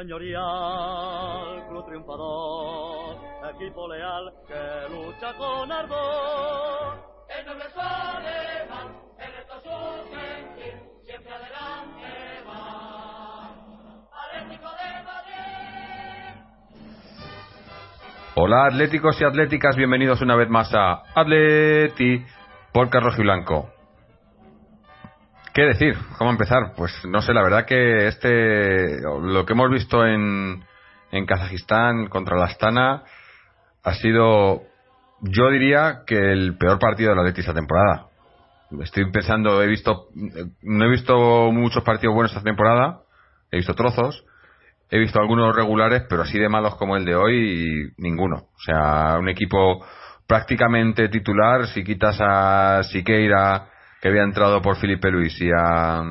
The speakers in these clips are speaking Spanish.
Señorial, club triunfador, equipo leal que lucha con ardor. El noble alemán, el resto su sentir, siempre adelante va. Atlético de Madrid. Hola atléticos y atléticas, bienvenidos una vez más a Atleti por Carlos y Blanco. ¿Qué decir? ¿Cómo empezar? Pues no sé, la verdad que este, lo que hemos visto en, en Kazajistán contra la Astana ha sido, yo diría que el peor partido de la Leti esta temporada. Estoy pensando, he visto, no he visto muchos partidos buenos esta temporada, he visto trozos, he visto algunos regulares, pero así de malos como el de hoy, ninguno. O sea, un equipo prácticamente titular, si quitas a Siqueira, que había entrado por Felipe Luis y a,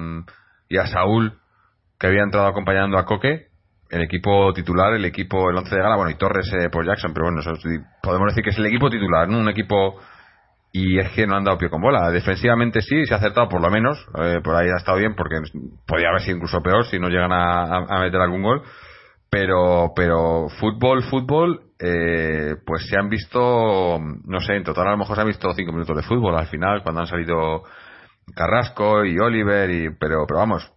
y a Saúl, que había entrado acompañando a Coque, el equipo titular, el equipo, el once de gala, bueno, y Torres eh, por Jackson, pero bueno, podemos decir que es el equipo titular. Un equipo y es que no han dado pie con bola. Defensivamente sí, se ha acertado por lo menos, eh, por ahí ha estado bien porque podía haber sido incluso peor si no llegan a, a meter algún gol. Pero, pero fútbol, fútbol, eh, pues se han visto, no sé, en total a lo mejor se han visto cinco minutos de fútbol al final cuando han salido Carrasco y Oliver, y, pero, pero vamos,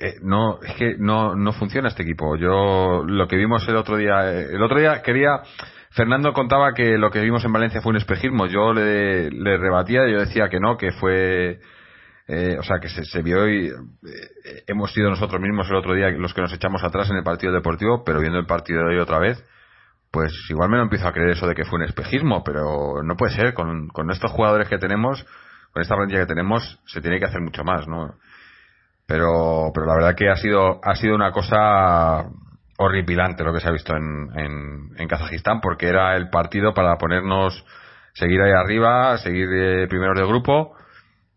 eh, no, es que no, no funciona este equipo. Yo, lo que vimos el otro día, el otro día quería, Fernando contaba que lo que vimos en Valencia fue un espejismo. Yo le, rebatía, yo decía que no, que fue, eh, o sea, que se, vio y eh, hemos sido nosotros mismos el otro día los que nos echamos atrás en el partido deportivo, pero viendo el partido de hoy otra vez, pues igual me lo empiezo a creer eso de que fue un espejismo, pero no puede ser. Con, con estos jugadores que tenemos, con esta plantilla que tenemos, se tiene que hacer mucho más, ¿no? Pero, pero la verdad que ha sido, ha sido una cosa horripilante lo que se ha visto en, en, Kazajistán, porque era el partido para ponernos, seguir ahí arriba, seguir eh, primeros de grupo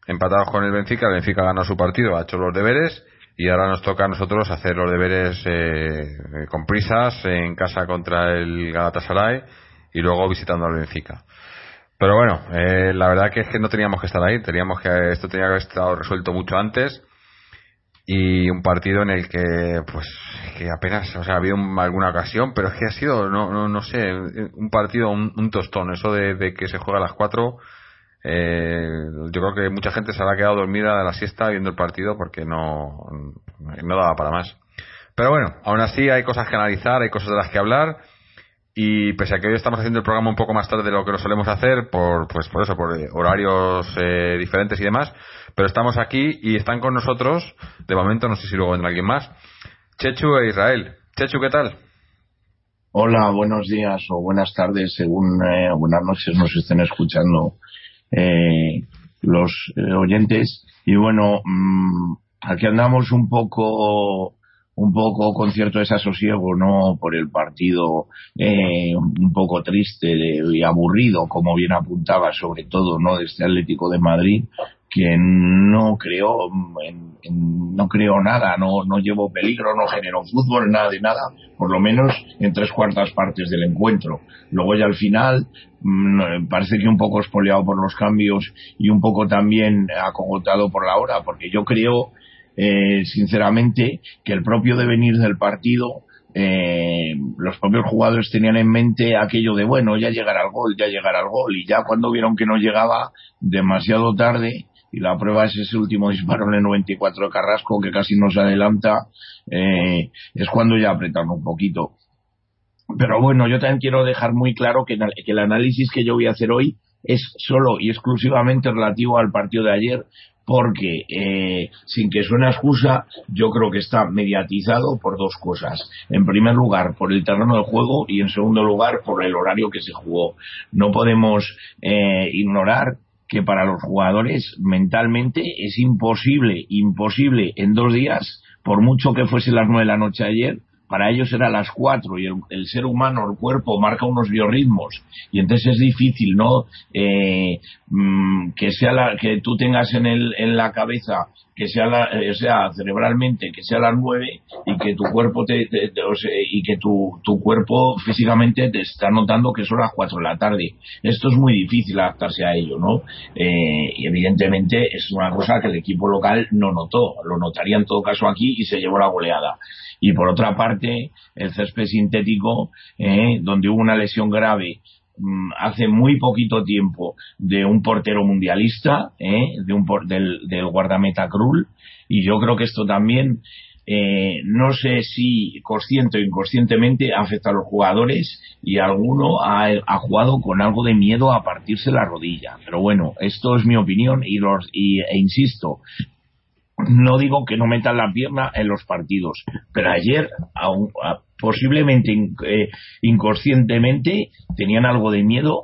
empatados con el Benfica, el Benfica ganó su partido, ha hecho los deberes y ahora nos toca a nosotros hacer los deberes eh, con prisas en casa contra el Galatasaray y luego visitando al Benfica. Pero bueno, eh, la verdad que es que no teníamos que estar ahí, teníamos que esto tenía que haber estado resuelto mucho antes y un partido en el que pues que apenas o sea ha habido alguna ocasión pero es que ha sido no no, sé un partido un, tostón eso de, de, que se juega a las cuatro eh, yo creo que mucha gente se habrá quedado dormida de la siesta viendo el partido porque no, no daba para más. Pero bueno, aún así hay cosas que analizar, hay cosas de las que hablar. Y pese a que hoy estamos haciendo el programa un poco más tarde de lo que lo solemos hacer, por, pues por eso, por horarios eh, diferentes y demás, pero estamos aquí y están con nosotros, de momento, no sé si luego vendrá alguien más, Chechu e Israel. Chechu, ¿qué tal? Hola, buenos días o buenas tardes, según eh, buenas noches nos estén escuchando eh, los eh, oyentes. Y bueno, mmm, aquí andamos un poco un poco con cierto desasosiego, ¿no? Por el partido eh, un poco triste y aburrido, como bien apuntaba, sobre todo, ¿no? De este Atlético de Madrid, que no creó, no creó nada, no, no llevó peligro, no generó fútbol, nada de nada, por lo menos en tres cuartas partes del encuentro. Luego ya al final, mm, parece que un poco espoleado por los cambios y un poco también acogotado por la hora, porque yo creo, eh, sinceramente, que el propio devenir del partido eh, los propios jugadores tenían en mente aquello de, bueno, ya llegará el gol, ya llegará el gol, y ya cuando vieron que no llegaba demasiado tarde, y la prueba es ese último disparo en el 94 de Carrasco que casi nos adelanta, eh, es cuando ya apretaron un poquito. Pero bueno, yo también quiero dejar muy claro que, que el análisis que yo voy a hacer hoy es solo y exclusivamente relativo al partido de ayer, porque eh, sin que suene excusa, yo creo que está mediatizado por dos cosas. En primer lugar, por el terreno de juego y en segundo lugar, por el horario que se jugó. No podemos eh, ignorar que para los jugadores mentalmente es imposible, imposible en dos días, por mucho que fuese las nueve de la noche ayer, para ellos era las cuatro y el, ser humano, el cuerpo, marca unos biorritmos y entonces es difícil, ¿no? Eh, mm, que sea la, que tú tengas en, el, en la cabeza que sea, la, eh, sea cerebralmente que sea las nueve y que tu cuerpo te, y que tu, tu cuerpo físicamente te está notando que son las cuatro de la tarde. Esto es muy difícil adaptarse a ello, ¿no? Eh, y evidentemente es una cosa que el equipo local no notó, lo notaría en todo caso aquí y se llevó la goleada y por otra parte el césped sintético eh, donde hubo una lesión grave hace muy poquito tiempo de un portero mundialista eh, de un del, del guardameta Krul y yo creo que esto también eh, no sé si consciente o inconscientemente afecta a los jugadores y alguno ha, ha, jugado con algo de miedo a partirse la rodilla. Pero bueno, esto es mi opinión y, los, y e insisto, no digo que no metan la pierna en los partidos, pero ayer, posiblemente eh, inconscientemente, tenían algo de miedo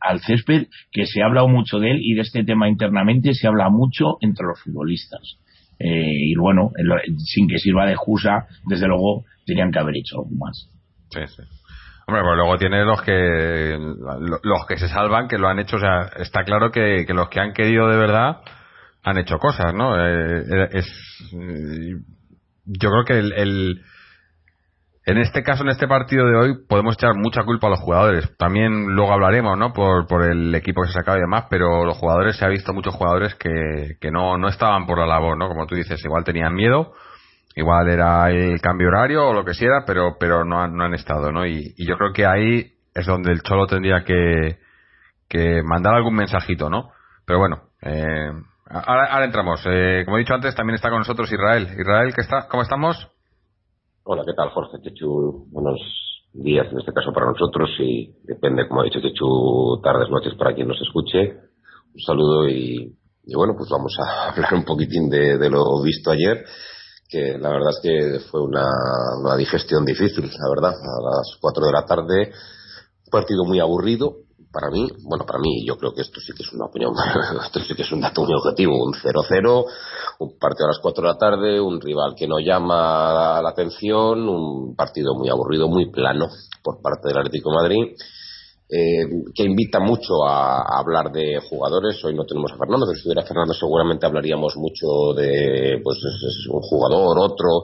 al, césped, que se ha hablado mucho de él y de este tema internamente se habla mucho entre los futbolistas. Eh, y bueno, sin que sirva de excusa, desde luego tenían que haber hecho más. Hombre, pues luego tiene los que los que se salvan, que lo han hecho, o sea, está claro que los que han querido de verdad han hecho cosas, ¿no? Eh, eh, es, yo creo que el, en este caso, en este partido de hoy, podemos echar mucha culpa a los jugadores. También luego hablaremos, ¿no? Por, por el equipo que se sacaba y demás, pero los jugadores, se ha visto muchos jugadores que, no, no estaban por la labor, ¿no? Como tú dices, igual tenían miedo, igual era el cambio horario o lo que sea, pero, pero no, han, no han estado, ¿no? Y, y yo creo que ahí es donde el Cholo tendría que, que mandar algún mensajito, ¿no? Pero bueno, eh, Ahora, entramos. Eh, como he dicho antes, también está con nosotros Israel. Israel, ¿qué está? ¿cómo estamos? Hola, ¿qué tal, Jorge? Chechu, buenos días en este caso para nosotros y depende, como ha dicho Chechu, tardes, noches para quien nos escuche. Un saludo y, bueno, pues vamos a hablar un poquitín de, lo visto ayer, que la verdad es que fue una, una digestión difícil, la verdad. A las 4 de la tarde, partido muy aburrido, para mí, bueno, para mí, yo creo que esto sí que es una opinión, esto sí que es un dato muy objetivo, un 0-0, un partido a las 4 de la tarde, un rival que no llama la atención, un partido muy aburrido, muy plano por parte del Atlético Madrid, eh, que invita mucho a, hablar de jugadores. Hoy no tenemos a Fernando, si estuviera Fernando seguramente hablaríamos mucho de, pues, un jugador, otro,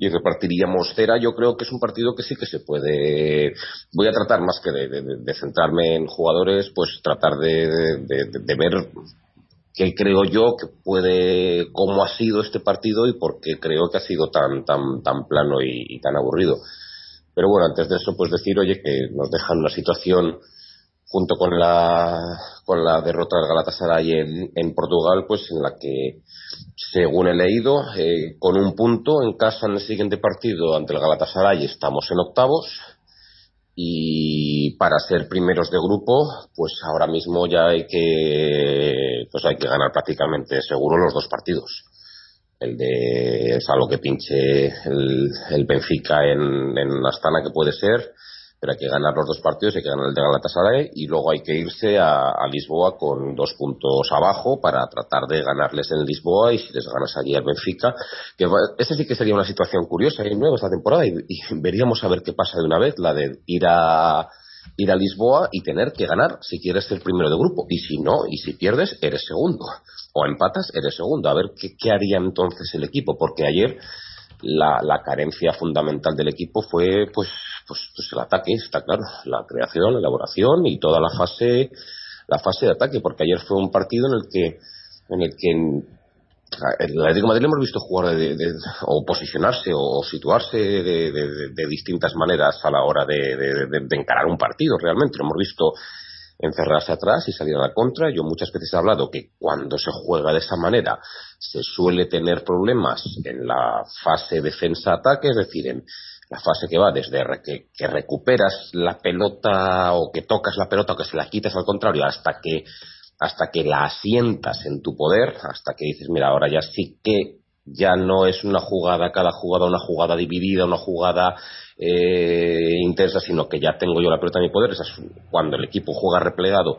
y repartiríamos cera, yo creo que es un partido que sí que se puede. Voy a tratar más que de, centrarme en jugadores, pues tratar de, ver qué creo yo que puede, cómo ha sido este partido y por qué creo que ha sido tan, tan, tan plano y, tan aburrido. Pero bueno, antes de eso, pues decir, oye, que nos dejan una situación junto con la, con la derrota del Galatasaray en, en Portugal, pues en la que según he leído, eh, con un punto en casa en el siguiente partido ante el Galatasaray estamos en octavos y para ser primeros de grupo, pues ahora mismo ya hay que, pues hay que ganar prácticamente seguro los dos partidos. El de salvo que pinche el, el Benfica en, en Astana que puede ser pero hay que ganar los dos partidos, hay que ganar el de Galatasaray y luego hay que irse a, Lisboa con dos puntos abajo para tratar de ganarles en Lisboa y si les ganas allí al Benfica, que esa sí que sería una situación curiosa y nueva esta temporada y, veríamos a ver qué pasa de una vez, la de ir a ir a Lisboa y tener que ganar si quieres ser primero de grupo y si no, y si pierdes, eres segundo o empatas, eres segundo, a ver qué haría entonces el equipo, porque ayer la, la carencia fundamental del equipo fue pues, pues, pues el ataque, está claro, la creación, la elaboración y toda la fase, la fase de ataque, porque ayer fue un partido en el que, en el que el Atlético de Madrid hemos visto jugar o posicionarse o, situarse de, distintas maneras a la hora de, encarar un partido realmente. Lo hemos visto encerrarse atrás y salir a la contra. Yo muchas veces he hablado que cuando se juega de esa manera se suele tener problemas en la fase defensa-ataque, es decir, en la fase que va desde que, recuperas la pelota o que tocas la pelota o que se la quitas al contrario hasta que hasta que la asientas en tu poder, hasta que dices, mira, ahora ya sí que ya no es una jugada, cada jugada una jugada dividida, una jugada eh, intensa, sino que ya tengo yo la pelota en mi poder. Esa es cuando el equipo juega replegado.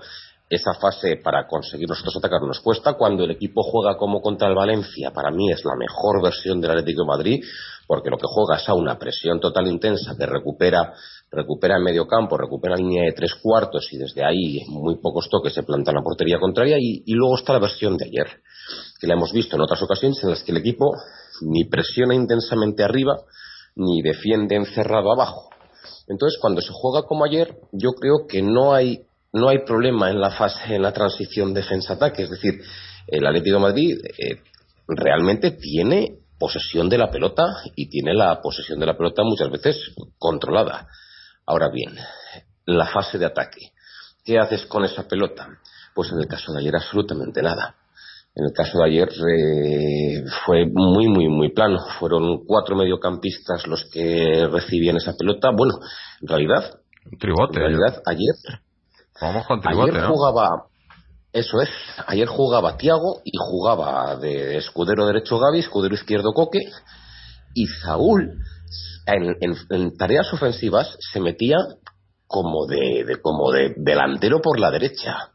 Esa fase para conseguir nosotros atacar nos cuesta. Cuando el equipo juega como contra el Valencia, para mí es la mejor versión del Atlético de Madrid, porque lo que juega es a una presión total intensa que recupera recupera en medio campo, recupera la línea de tres cuartos y desde ahí muy pocos toques se planta en la portería contraria y, luego está la versión de ayer, que la hemos visto en otras ocasiones en las que el equipo ni presiona intensamente arriba ni defiende encerrado abajo. Entonces, cuando se juega como ayer, yo creo que no hay no hay problema en la fase en la transición defensa-ataque, es decir, el Atlético Madrid eh, realmente tiene posesión de la pelota y tiene la posesión de la pelota muchas veces controlada. Ahora bien, la fase de ataque. ¿Qué haces con esa pelota? Pues en el caso de ayer absolutamente nada. En el caso de ayer eh, fue muy, muy, muy plano. Fueron cuatro mediocampistas los que recibían esa pelota. Bueno, en realidad. Un tribote. En realidad, ayer. Vamos con tribote, ayer jugaba. Eso es. Ayer jugaba Tiago y jugaba de escudero derecho Gaby, escudero izquierdo Coque. Y Saúl en, tareas ofensivas se metía como de, como de delantero por la derecha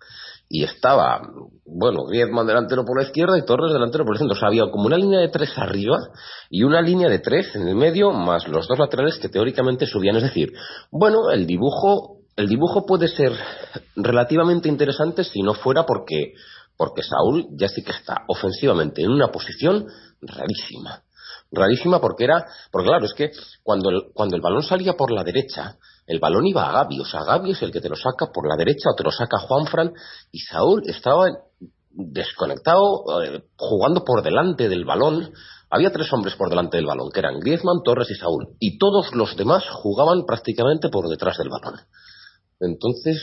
y estaba, bueno, Griezmann delantero por la izquierda y Torres delantero por el centro. O sea, había como una línea de tres arriba y una línea de tres en el medio, más los dos laterales que teóricamente subían. Es decir, bueno, el dibujo, el dibujo puede ser relativamente interesante si no fuera porque, porque Saúl ya sí que está ofensivamente en una posición rarísima rarísima porque era, porque claro, es que cuando el, cuando el balón salía por la derecha, el balón iba a Gaby, o sea, Gaby es el que te lo saca por la derecha o te lo saca Juanfran y Saúl estaba desconectado, eh, jugando por delante del balón. Había tres hombres por delante del balón, que eran Griezmann, Torres y Saúl, y todos los demás jugaban prácticamente por detrás del balón. Entonces,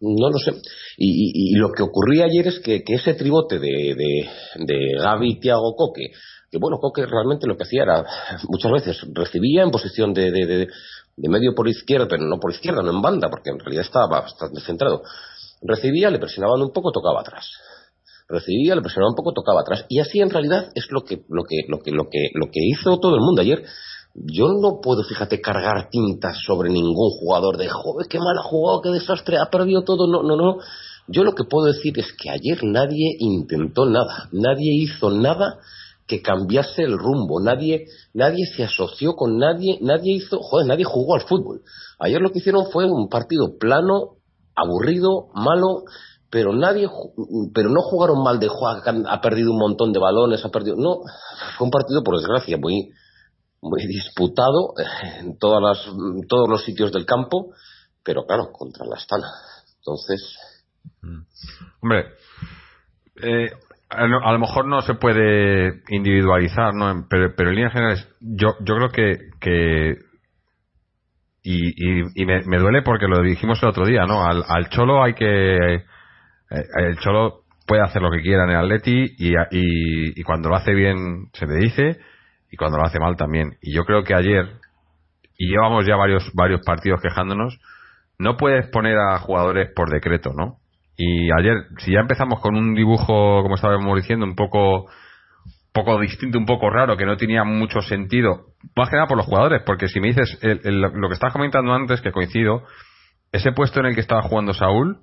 no lo sé. Y, lo que ocurría ayer es que, ese tribote de, de, de Gaby, Tiago, Coque, que bueno, Coque realmente lo que hacía era, muchas veces recibía en posición de, de, medio por izquierda, pero no por izquierda, no en banda, porque en realidad estaba bastante centrado. Recibía, le presionaban un poco, tocaba atrás. Recibía, le presionaban un poco, tocaba atrás. Y así en realidad es lo que, lo que, lo que, lo que, lo que hizo todo el mundo ayer. Yo no puedo, fíjate, cargar tintas sobre ningún jugador de joven, qué mal ha jugado, qué desastre, ha perdido todo. No, no, no. Yo lo que puedo decir es que ayer nadie intentó nada, nadie hizo nada que cambiase el rumbo, nadie, nadie se asoció con nadie, nadie hizo, joder, nadie jugó al fútbol. Ayer lo que hicieron fue un partido plano, aburrido, malo, pero nadie, pero no jugaron mal de ha perdido un montón de balones, ha perdido, no, fue un partido por desgracia muy, muy disputado en todas las, todos los sitios del campo, pero claro, contra la Astana. Entonces. Mm. Hombre, eh, a lo mejor no se puede individualizar, ¿no? pero, pero en líneas generales, yo, yo creo que, que y, y, me, duele porque lo dijimos el otro día, ¿no? Al, Cholo hay que. Eh, el Cholo puede hacer lo que quiera en el Atleti y, y, y, cuando lo hace bien se le dice y cuando lo hace mal también. Y yo creo que ayer, y llevamos ya varios, varios partidos quejándonos, no puedes poner a jugadores por decreto, ¿no? Y ayer, si ya empezamos con un dibujo, como estábamos diciendo, un poco poco distinto, un poco raro, que no tenía mucho sentido, más que nada por los jugadores, porque si me dices lo que estabas comentando antes, que coincido, ese puesto en el que estaba jugando Saúl,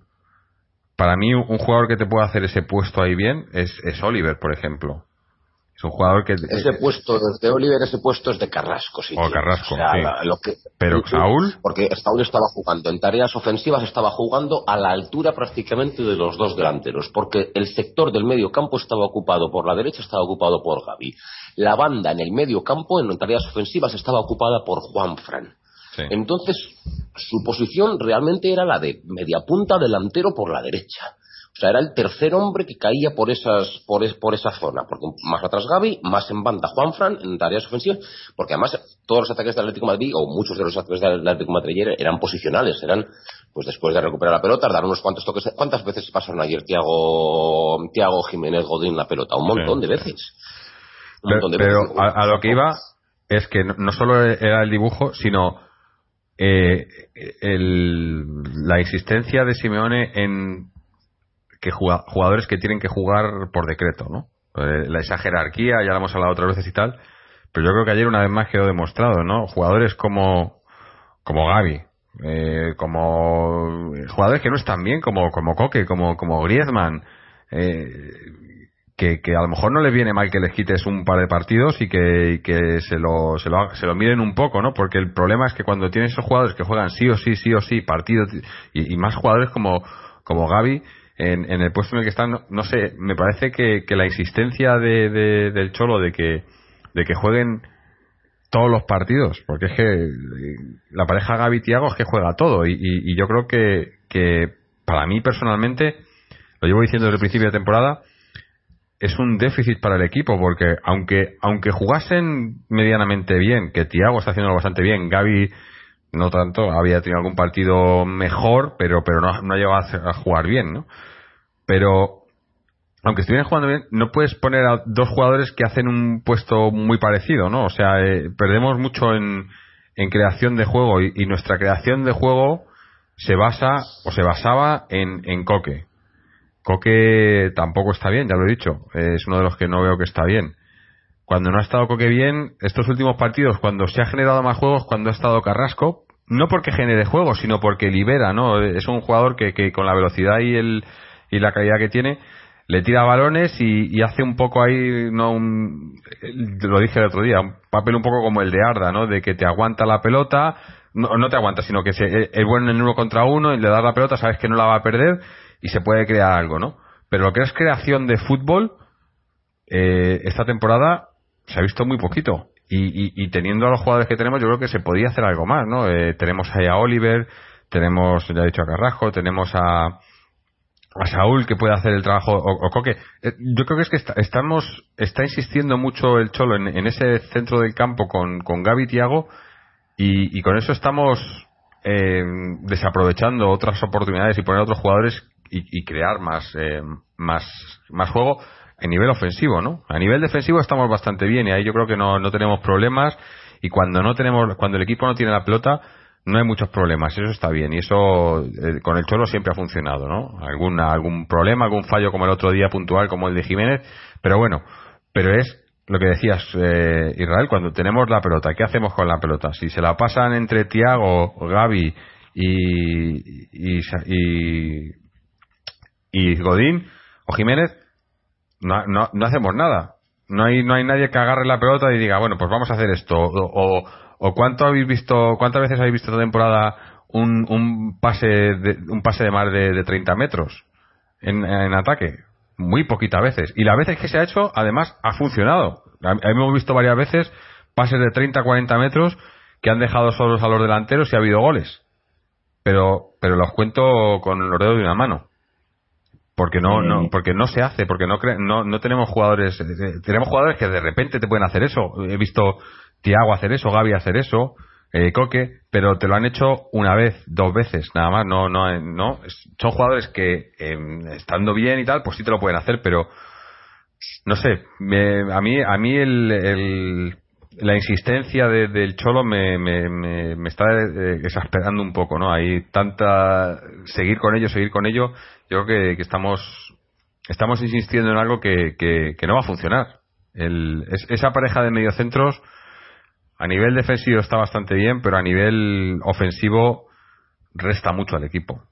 para mí un jugador que te puede hacer ese puesto ahí bien es, es Oliver, por ejemplo. Es un jugador que. Ese puesto de Oliver, ese puesto es de Carrasco, sí. O Carrasco, lo que, Pero Saúl. Porque Saúl estaba jugando en tareas ofensivas, estaba jugando a la altura prácticamente de los dos delanteros. Porque el sector del medio campo estaba ocupado por la derecha, estaba ocupado por Gaby. La banda en el medio campo, en tareas ofensivas, estaba ocupada por Juan Fran. Entonces, su posición realmente era la de media punta delantero por la derecha O sea, era el tercer hombre que caía por esas por, por esa zona, porque más atrás Gaby, más en banda Juanfran en tareas ofensivas, porque además todos los ataques del Atlético de Madrid o muchos de los ataques del Atlético de Madrid eran posicionales, eran pues después de recuperar la pelota, dar unos cuantos toques. ¿Cuántas veces pasaron ayer Tiago Tiago Jiménez Godín la pelota? Un montón de veces. pero, a, lo que iba es que no, solo era el dibujo, sino eh, la insistencia de Simeone en que jugadores que tienen que jugar por decreto, ¿no? Eh, esa jerarquía, ya la hemos hablado otras veces y tal, pero yo creo que ayer una vez más quedó demostrado, ¿no? Jugadores como, como Gaby, eh, como jugadores que no están bien, como, como Coque, como, como Griezmann, eh, que, que, a lo mejor no les viene mal que les quites un par de partidos y que, que se, lo, se, lo, se lo miren un poco, ¿no? Porque el problema es que cuando tienes esos jugadores que juegan sí o sí, sí o sí, partidos, y, y más jugadores como, como Gaby, en, en, el puesto en el que están, no, sé, me parece que, que la insistencia de, de, del Cholo de que, de que jueguen todos los partidos, porque es que eh, la pareja Gaby Tiago es que juega todo y, y, yo creo que, que para mí personalmente, lo llevo diciendo desde el principio de temporada, es un déficit para el equipo porque aunque aunque jugasen medianamente bien, que Tiago está haciendo bastante bien, Gaby no tanto, había tenido algún partido mejor, pero pero no, no ha llegado a, jugar bien, ¿no? Pero aunque estuvieran jugando bien, no puedes poner a dos jugadores que hacen un puesto muy parecido, ¿no? O sea, eh, perdemos mucho en, creación de juego y, nuestra creación de juego se basa o se basaba en, en Coque. Coque tampoco está bien, ya lo he dicho. Es uno de los que no veo que está bien. Cuando no ha estado Coque bien, estos últimos partidos, cuando se ha generado más juegos, cuando ha estado Carrasco, no porque genere juegos, sino porque libera, ¿no? Es un jugador que, que con la velocidad y, el, y la calidad que tiene, le tira balones y, hace un poco ahí, no un, lo dije el otro día, un papel un poco como el de Arda, ¿no? De que te aguanta la pelota, no, no te aguanta, sino que se, es bueno en uno contra uno y le das la pelota, sabes que no la va a perder y se puede crear algo, ¿no? Pero lo que es creación de fútbol, eh, esta temporada se ha visto muy poquito. Y, y, teniendo a los jugadores que tenemos, yo creo que se podía hacer algo más, ¿no? Eh, tenemos ahí a Oliver, tenemos, ya dicho a Carrajo, tenemos a, a Saúl que puede hacer el trabajo, o, Coque. Eh, yo creo que es que estamos, está insistiendo mucho el Cholo en, ese centro del campo con, con Gaby Tiago, y, con eso estamos eh, desaprovechando otras oportunidades y poner otros jugadores y, y crear más, eh, más, más juego a nivel ofensivo, ¿no? A nivel defensivo estamos bastante bien y ahí yo creo que no, no tenemos problemas y cuando no tenemos, cuando el equipo no tiene la pelota, no hay muchos problemas, eso está bien y eso eh, con el Cholo siempre ha funcionado, ¿no? Alguna, algún problema, algún fallo como el otro día puntual como el de Jiménez, pero bueno, pero es lo que decías eh, Israel, cuando tenemos la pelota, ¿qué hacemos con la pelota? Si se la pasan entre Tiago, Gaby y, y, y Godín o Jiménez, no, no, no, hacemos nada. No hay, no hay nadie que agarre la pelota y diga, bueno, pues vamos a hacer esto. O, o, cuánto habéis visto, cuántas veces habéis visto esta temporada un, un pase de, un pase de más de, de 30 metros en, en, ataque. Muy poquitas veces. Y las veces que se ha hecho, además, ha funcionado. Hemos visto varias veces pases de 30 40 metros que han dejado solos a los delanteros y ha habido goles. Pero, pero los cuento con los dedos de una mano porque no, no porque no se hace porque no no, no tenemos jugadores eh, tenemos jugadores que de repente te pueden hacer eso. He visto Tiago hacer eso Gaby hacer eso eh, Coque pero te lo han hecho una vez dos veces nada más. No no eh, no son jugadores que em, estando bien y tal pues sí te lo pueden hacer pero no sé a mí a mí el, la insistencia del cholo me, me, me, está exasperando un poco no hay tanta seguir con ello seguir con ello yo creo que, estamos estamos insistiendo en algo que, que, no va a funcionar. El, esa pareja de mediocentros a nivel defensivo está bastante bien, pero a nivel ofensivo resta mucho al equipo.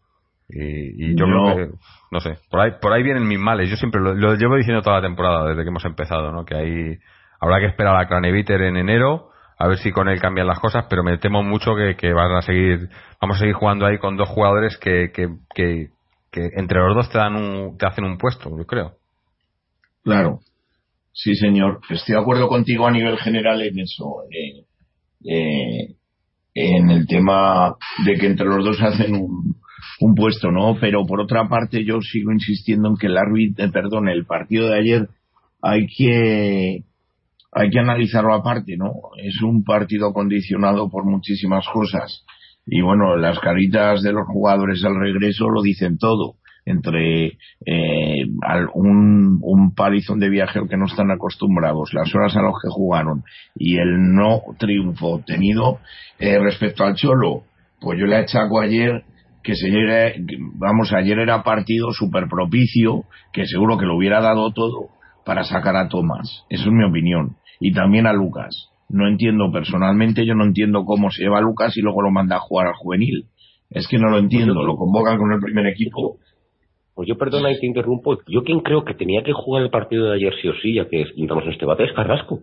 Y, yo creo que, no sé, por ahí, por ahí vienen mis males. Yo siempre lo, llevo diciendo toda la temporada, desde que hemos empezado, ¿no? Que ahí habrá que esperar a Craneviter en enero, a ver si con él cambian las cosas, pero me temo mucho que, que van a seguir, vamos a seguir jugando ahí con dos jugadores que, que, que, que entre los dos te dan un, te hacen un puesto, yo creo. Claro. Sí, señor. Estoy de acuerdo contigo a nivel general en eso. En el tema de que entre los dos hacen un, un puesto, ¿no? Pero por otra parte yo sigo insistiendo en que el árbitro, eh, perdón, el partido de ayer hay que hay que analizarlo aparte, ¿no? Es un partido condicionado por muchísimas cosas. Y bueno, las caritas de los jugadores al regreso lo dicen todo. Entre eh, un, un de viaje que no están acostumbrados, las horas a los que jugaron y el no triunfo obtenido eh, respecto al Cholo, pues yo le achaco ayer que se llegue, vamos, ayer era partido súper propicio, que seguro que lo hubiera dado todo para sacar a Tomás. Eso es mi opinión. Y también a Lucas. No entiendo personalmente, yo no entiendo cómo se lleva a Lucas y luego lo manda a jugar al juvenil. Es que no lo entiendo. Lo convocan con el primer equipo pues yo perdona y te interrumpo. Yo quien creo que tenía que jugar el partido de ayer sí o sí, ya que estamos en este debate, es Carrasco.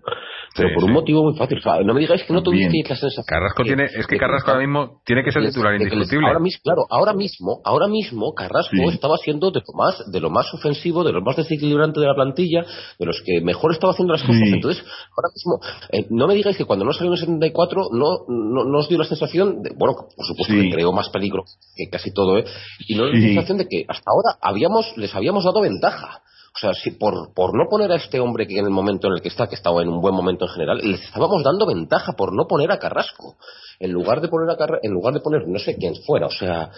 Pero por un motivo muy fácil. no me digáis que no tuviste la sensación. Carrasco tiene, es que Carrasco ahora mismo tiene que ser titular indiscutible. ahora mismo, claro, ahora mismo, ahora mismo Carrasco estaba siendo de lo más, de lo más ofensivo, de lo más desequilibrante de la plantilla, de los que mejor estaba haciendo las cosas. Entonces, ahora mismo, eh, no me digáis que cuando no salió en el 74 no, no, os dio la sensación de, bueno, por supuesto que creó más peligro que casi todo, ¿eh? Y no la sensación de que hasta ahora habíamos, les habíamos dado ventaja. O sea, si por, por no poner a este hombre que en el momento en el que está, que estaba en un buen momento en general, les estábamos dando ventaja por no poner a Carrasco. En lugar de poner a en lugar de poner no sé quién fuera, o sea,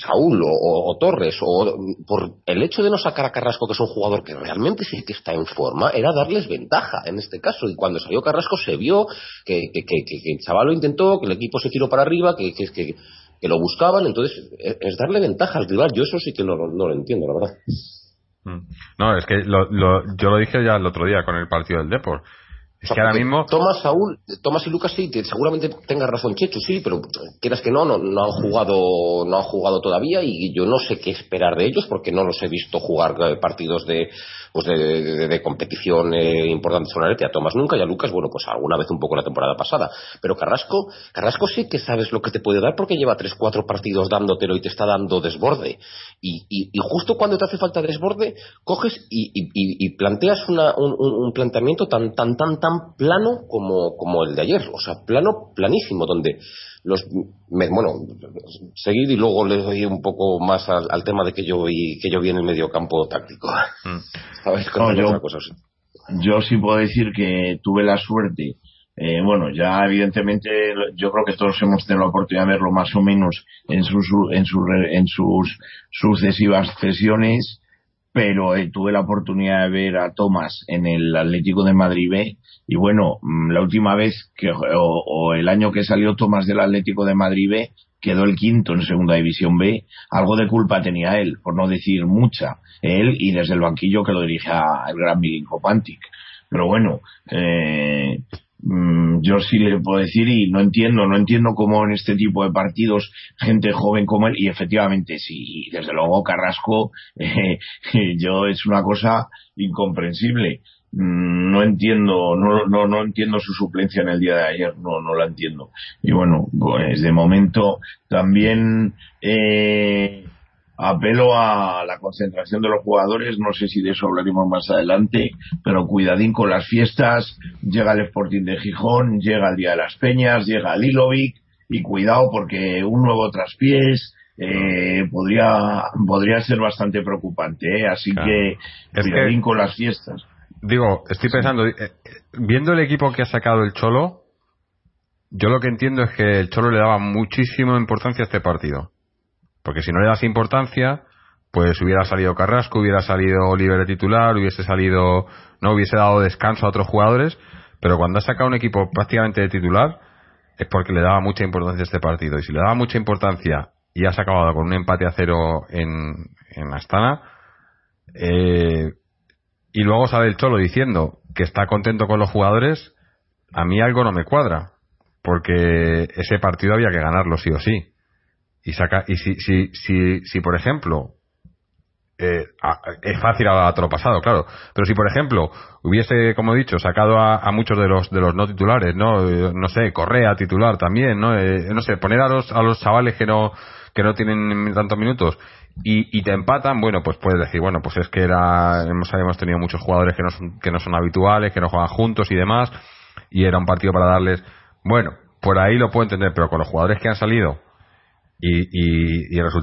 Saúl o, Torres, o por el hecho de no sacar a Carrasco, que es un jugador que realmente sí que está en forma, era darles ventaja en este caso. Y cuando salió Carrasco se vio que, que, que, que el chaval lo intentó, que el equipo se tiró para arriba, que, que, que que lo buscaban, entonces es darle ventaja al rival. Yo eso sí que no, no lo entiendo, la verdad. Mm. No, es que lo, lo, yo lo dije ya el otro día con el partido del Deport. Es que ahora mismo. Tomás, Saúl, Tomás y Lucas sí, seguramente tenga razón Chechu, sí, pero quieras que no, no, no, han jugado, no han jugado todavía y yo no sé qué esperar de ellos porque no los he visto jugar eh, partidos de, pues de, de, competición eh, importante a Tomás nunca y a Lucas, bueno, pues alguna vez un poco la temporada pasada. Pero Carrasco, Carrasco sí que sabes lo que te puede dar porque lleva tres, cuatro partidos dándotelo y te está dando desborde. Y, y, y justo cuando te hace falta desborde, coges y, y planteas una, un, un, planteamiento tan, tan, tan, tan plano como, como el de ayer. O sea, plano, planísimo, donde los bueno seguir y luego les doy un poco más al, tema de que yo vi que yo vi en el medio campo táctico mm. yo, sí puedo decir que tuve la suerte eh, bueno ya evidentemente yo creo que todos hemos tenido la oportunidad de verlo más o menos en sus en sus en sus sucesivas sesiones pero eh, tuve la oportunidad de ver a Tomás en el Atlético de Madrid B y bueno, mm, la última vez que o, el año que salió Tomás del Atlético de Madrid B quedó el quinto en Segunda División B, algo de culpa tenía él, por no decir mucha, él y desde el banquillo que lo dirigía el gran Milinko Pantic. Pero bueno, eh, yo sí le puedo decir y no entiendo, no entiendo cómo en este tipo de partidos gente joven como él, y efectivamente sí, desde luego Carrasco, eh, yo es una cosa incomprensible. Mm, no entiendo, no, no, no entiendo su suplencia en el día de ayer, no, no la entiendo. Y bueno, pues de momento también eh, apelo a la concentración de los jugadores, no sé si de eso hablaremos más adelante, pero cuidadín con las fiestas, llega el Sporting de Gijón, llega el Día de las Peñas, llega el Ilovic, y cuidado porque un nuevo traspiés eh, podría, podría ser bastante preocupante, ¿eh? así que cuidadín con las fiestas. Digo, estoy pensando, eh, viendo el equipo que ha sacado el Cholo, yo lo que entiendo es que el Cholo le daba muchísima importancia a este partido porque si no le das importancia, pues hubiera salido Carrasco, hubiera salido Oliver de titular, hubiese salido, no hubiese dado descanso a otros jugadores, pero cuando ha sacado un equipo prácticamente de titular, es porque le daba mucha importancia a este partido. Y si le daba mucha importancia y has acabado con un empate a cero en, Astana, eh, y luego sale el Cholo diciendo que está contento con los jugadores, a mí algo no me cuadra, porque ese partido había que ganarlo sí o sí y saca y si si si, si por ejemplo eh, es fácil a lo pasado claro pero si por ejemplo hubiese como he dicho sacado a, muchos de los de los no titulares no eh, no sé Correa titular también no eh, no sé poner a los a los chavales que no que no tienen tantos minutos y, y te empatan bueno pues puedes decir bueno pues es que era hemos, hemos tenido muchos jugadores que no son que no son habituales que no juegan juntos y demás y era un partido para darles bueno por ahí lo puedo entender pero con los jugadores que han salido y, y, y el resultado